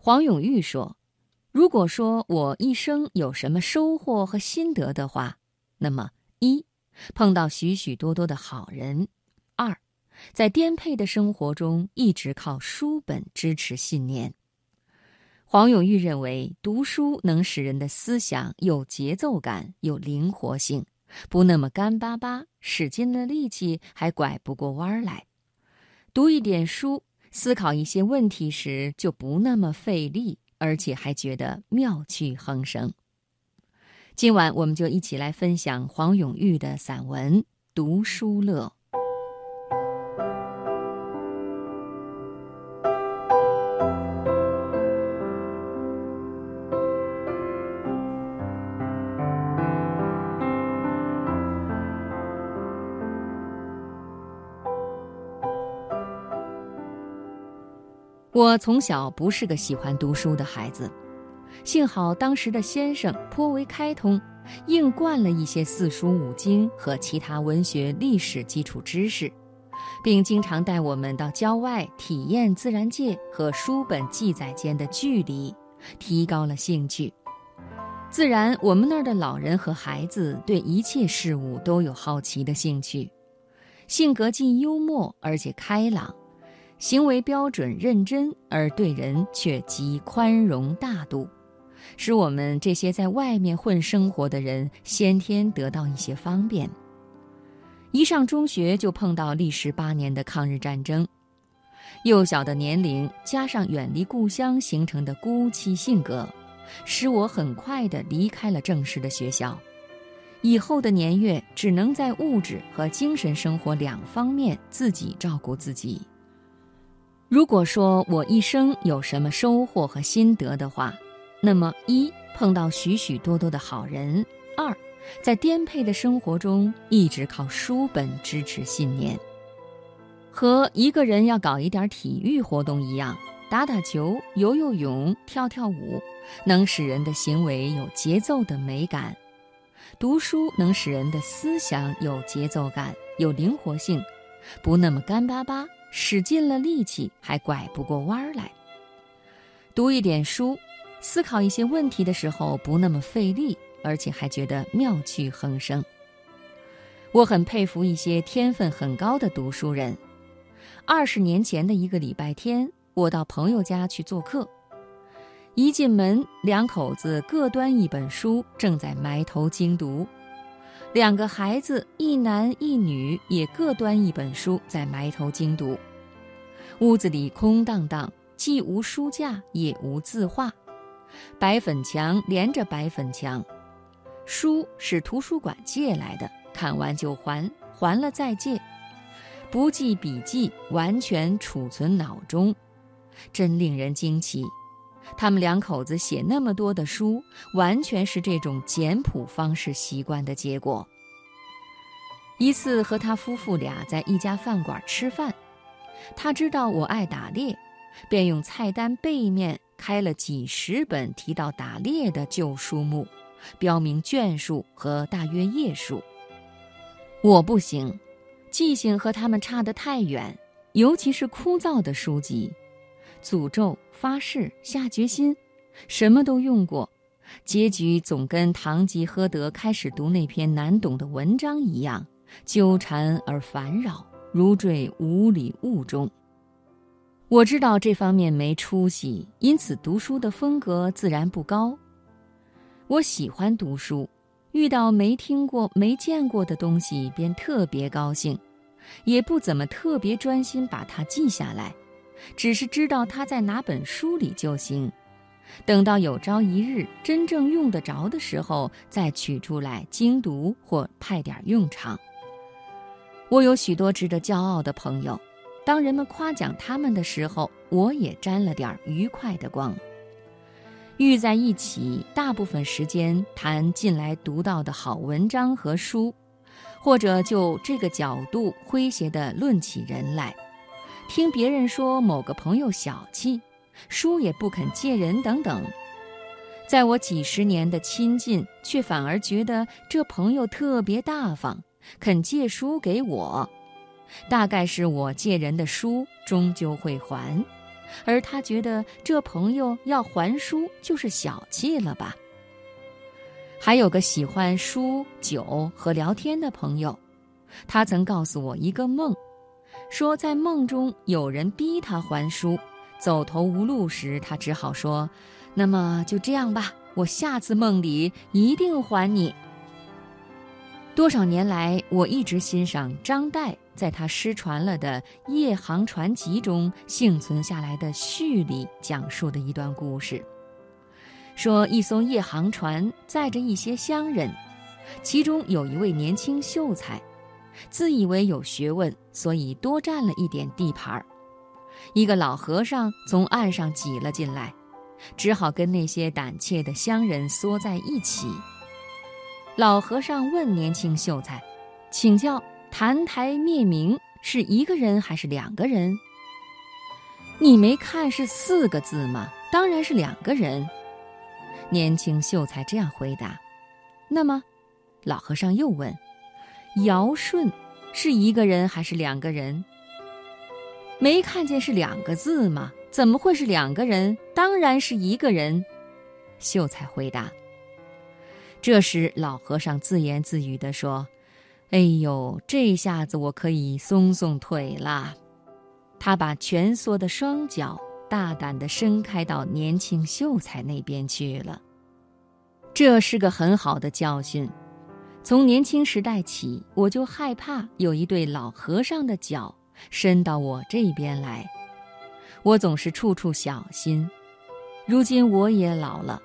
黄永玉说：“如果说我一生有什么收获和心得的话，那么一碰到许许多多的好人；二在颠沛的生活中一直靠书本支持信念。”黄永玉认为，读书能使人的思想有节奏感、有灵活性，不那么干巴巴，使尽了力气还拐不过弯来。读一点书，思考一些问题时就不那么费力，而且还觉得妙趣横生。今晚我们就一起来分享黄永玉的散文《读书乐》。我从小不是个喜欢读书的孩子，幸好当时的先生颇为开通，硬灌了一些四书五经和其他文学历史基础知识，并经常带我们到郊外体验自然界和书本记载间的距离，提高了兴趣。自然，我们那儿的老人和孩子对一切事物都有好奇的兴趣，性格既幽默而且开朗。行为标准认真，而对人却极宽容大度，使我们这些在外面混生活的人先天得到一些方便。一上中学就碰到历时八年的抗日战争，幼小的年龄加上远离故乡形成的孤寂性格，使我很快地离开了正式的学校。以后的年月只能在物质和精神生活两方面自己照顾自己。如果说我一生有什么收获和心得的话，那么一碰到许许多多的好人；二，在颠沛的生活中一直靠书本支持信念。和一个人要搞一点体育活动一样，打打球、游游泳、跳跳舞，能使人的行为有节奏的美感；读书能使人的思想有节奏感、有灵活性，不那么干巴巴。使尽了力气还拐不过弯来。读一点书，思考一些问题的时候不那么费力，而且还觉得妙趣横生。我很佩服一些天分很高的读书人。二十年前的一个礼拜天，我到朋友家去做客，一进门，两口子各端一本书，正在埋头精读。两个孩子，一男一女，也各端一本书在埋头精读。屋子里空荡荡，既无书架，也无字画，白粉墙连着白粉墙。书是图书馆借来的，看完就还，还了再借，不记笔记，完全储存脑中，真令人惊奇。他们两口子写那么多的书，完全是这种简朴方式习惯的结果。一次和他夫妇俩在一家饭馆吃饭，他知道我爱打猎，便用菜单背面开了几十本提到打猎的旧书目，标明卷数和大约页数。我不行，记性和他们差得太远，尤其是枯燥的书籍。诅咒、发誓、下决心，什么都用过，结局总跟堂吉诃德开始读那篇难懂的文章一样，纠缠而烦扰，如坠无里雾中。我知道这方面没出息，因此读书的风格自然不高。我喜欢读书，遇到没听过、没见过的东西便特别高兴，也不怎么特别专心把它记下来。只是知道他在哪本书里就行，等到有朝一日真正用得着的时候，再取出来精读或派点用场。我有许多值得骄傲的朋友，当人们夸奖他们的时候，我也沾了点愉快的光。遇在一起，大部分时间谈近来读到的好文章和书，或者就这个角度诙谐地论起人来。听别人说某个朋友小气，书也不肯借人等等，在我几十年的亲近，却反而觉得这朋友特别大方，肯借书给我。大概是我借人的书终究会还，而他觉得这朋友要还书就是小气了吧？还有个喜欢书、酒和聊天的朋友，他曾告诉我一个梦，说在梦中有人逼他还书，走投无路时，他只好说：“那么就这样吧，我下次梦里一定还你。”多少年来，我一直欣赏张岱在他失传了的《夜航传集》中幸存下来的序里讲述的一段故事。说一艘夜航船载着一些乡人，其中有一位年轻秀才，自以为有学问，所以多占了一点地盘儿。一个老和尚从岸上挤了进来，只好跟那些胆怯的乡人缩在一起。老和尚问年轻秀才：“请教澹台灭明是一个人还是两个人？”“你没看是四个字吗？当然是两个人。”年轻秀才这样回答。那么，老和尚又问：“尧舜是一个人还是两个人？”“没看见是两个字吗？怎么会是两个人？当然是一个人。”秀才回答。这时，老和尚自言自语地说：“哎呦，这下子我可以松松腿了。”他把蜷缩的双脚大胆地伸开到年轻秀才那边去了。这是个很好的教训。从年轻时代起，我就害怕有一对老和尚的脚伸到我这边来，我总是处处小心。如今我也老了。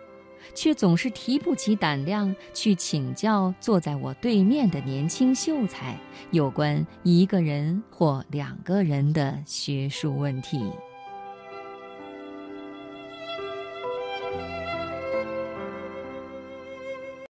却总是提不起胆量去请教坐在我对面的年轻秀才有关一个人或两个人的学术问题。